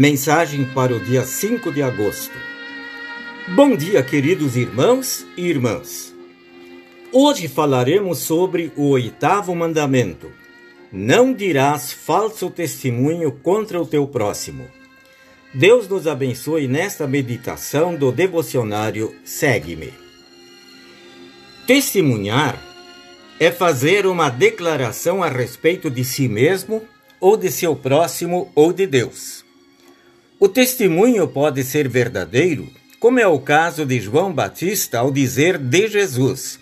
Mensagem para o dia 5 de agosto. Bom dia, queridos irmãos e irmãs. Hoje falaremos sobre o oitavo mandamento: Não dirás falso testemunho contra o teu próximo. Deus nos abençoe nesta meditação do devocionário Segue-me. Testemunhar é fazer uma declaração a respeito de si mesmo ou de seu próximo ou de Deus. O testemunho pode ser verdadeiro, como é o caso de João Batista ao dizer de Jesus: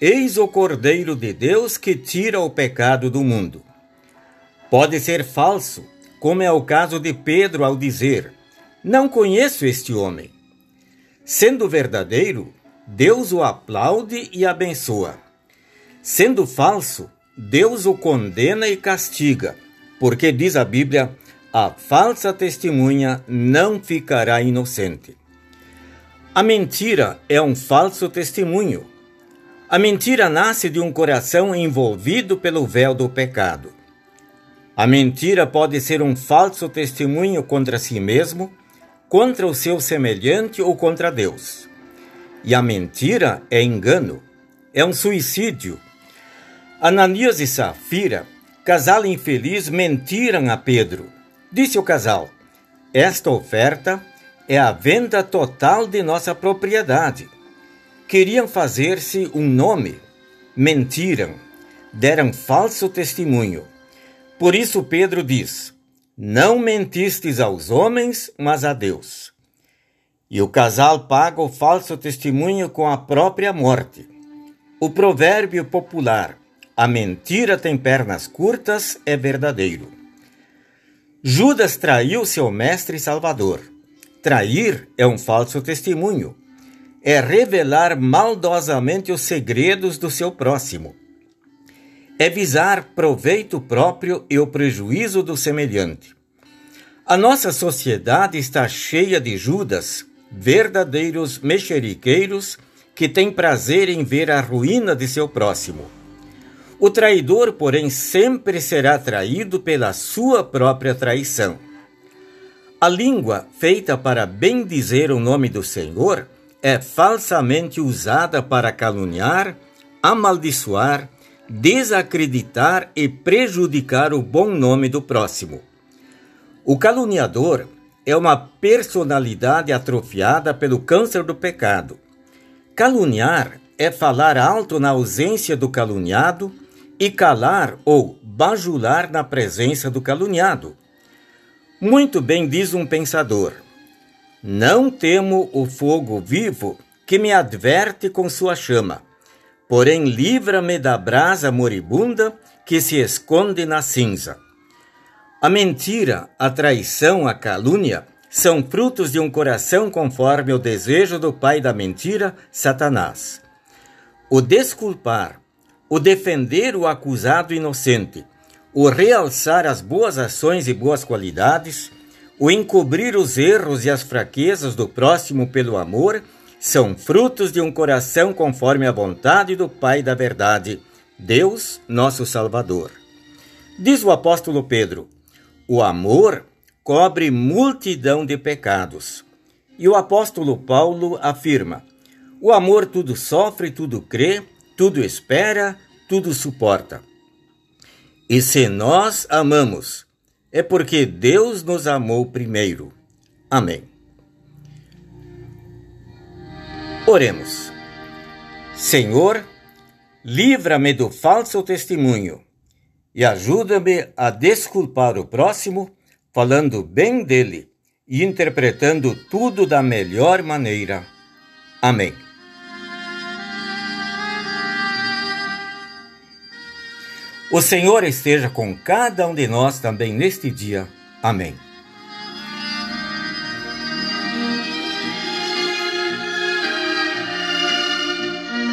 Eis o Cordeiro de Deus que tira o pecado do mundo. Pode ser falso, como é o caso de Pedro ao dizer: Não conheço este homem. Sendo verdadeiro, Deus o aplaude e abençoa. Sendo falso, Deus o condena e castiga, porque diz a Bíblia: a falsa testemunha não ficará inocente. A mentira é um falso testemunho. A mentira nasce de um coração envolvido pelo véu do pecado. A mentira pode ser um falso testemunho contra si mesmo, contra o seu semelhante ou contra Deus. E a mentira é engano, é um suicídio. Ananias e Safira, casal infeliz, mentiram a Pedro Disse o casal: Esta oferta é a venda total de nossa propriedade. Queriam fazer-se um nome, mentiram, deram falso testemunho. Por isso Pedro diz: Não mentistes aos homens, mas a Deus. E o casal paga o falso testemunho com a própria morte. O provérbio popular: A mentira tem pernas curtas é verdadeiro. Judas traiu seu mestre e salvador. Trair é um falso testemunho. É revelar maldosamente os segredos do seu próximo. É visar proveito próprio e o prejuízo do semelhante. A nossa sociedade está cheia de Judas, verdadeiros mexeriqueiros que têm prazer em ver a ruína de seu próximo. O traidor, porém, sempre será traído pela sua própria traição. A língua, feita para bendizer o nome do Senhor, é falsamente usada para caluniar, amaldiçoar, desacreditar e prejudicar o bom nome do próximo. O caluniador é uma personalidade atrofiada pelo câncer do pecado. Caluniar é falar alto na ausência do caluniado e calar ou bajular na presença do caluniado. Muito bem diz um pensador: Não temo o fogo vivo que me adverte com sua chama, porém livra-me da brasa moribunda que se esconde na cinza. A mentira, a traição, a calúnia são frutos de um coração conforme o desejo do pai da mentira, Satanás. O desculpar, o defender o acusado inocente, o realçar as boas ações e boas qualidades, o encobrir os erros e as fraquezas do próximo pelo amor, são frutos de um coração conforme a vontade do Pai da Verdade, Deus, nosso Salvador. Diz o apóstolo Pedro: o amor cobre multidão de pecados. E o apóstolo Paulo afirma: o amor tudo sofre, tudo crê, tudo espera, tudo suporta. E se nós amamos, é porque Deus nos amou primeiro. Amém. Oremos. Senhor, livra-me do falso testemunho e ajuda-me a desculpar o próximo, falando bem dele e interpretando tudo da melhor maneira. Amém. O Senhor esteja com cada um de nós também neste dia. Amém.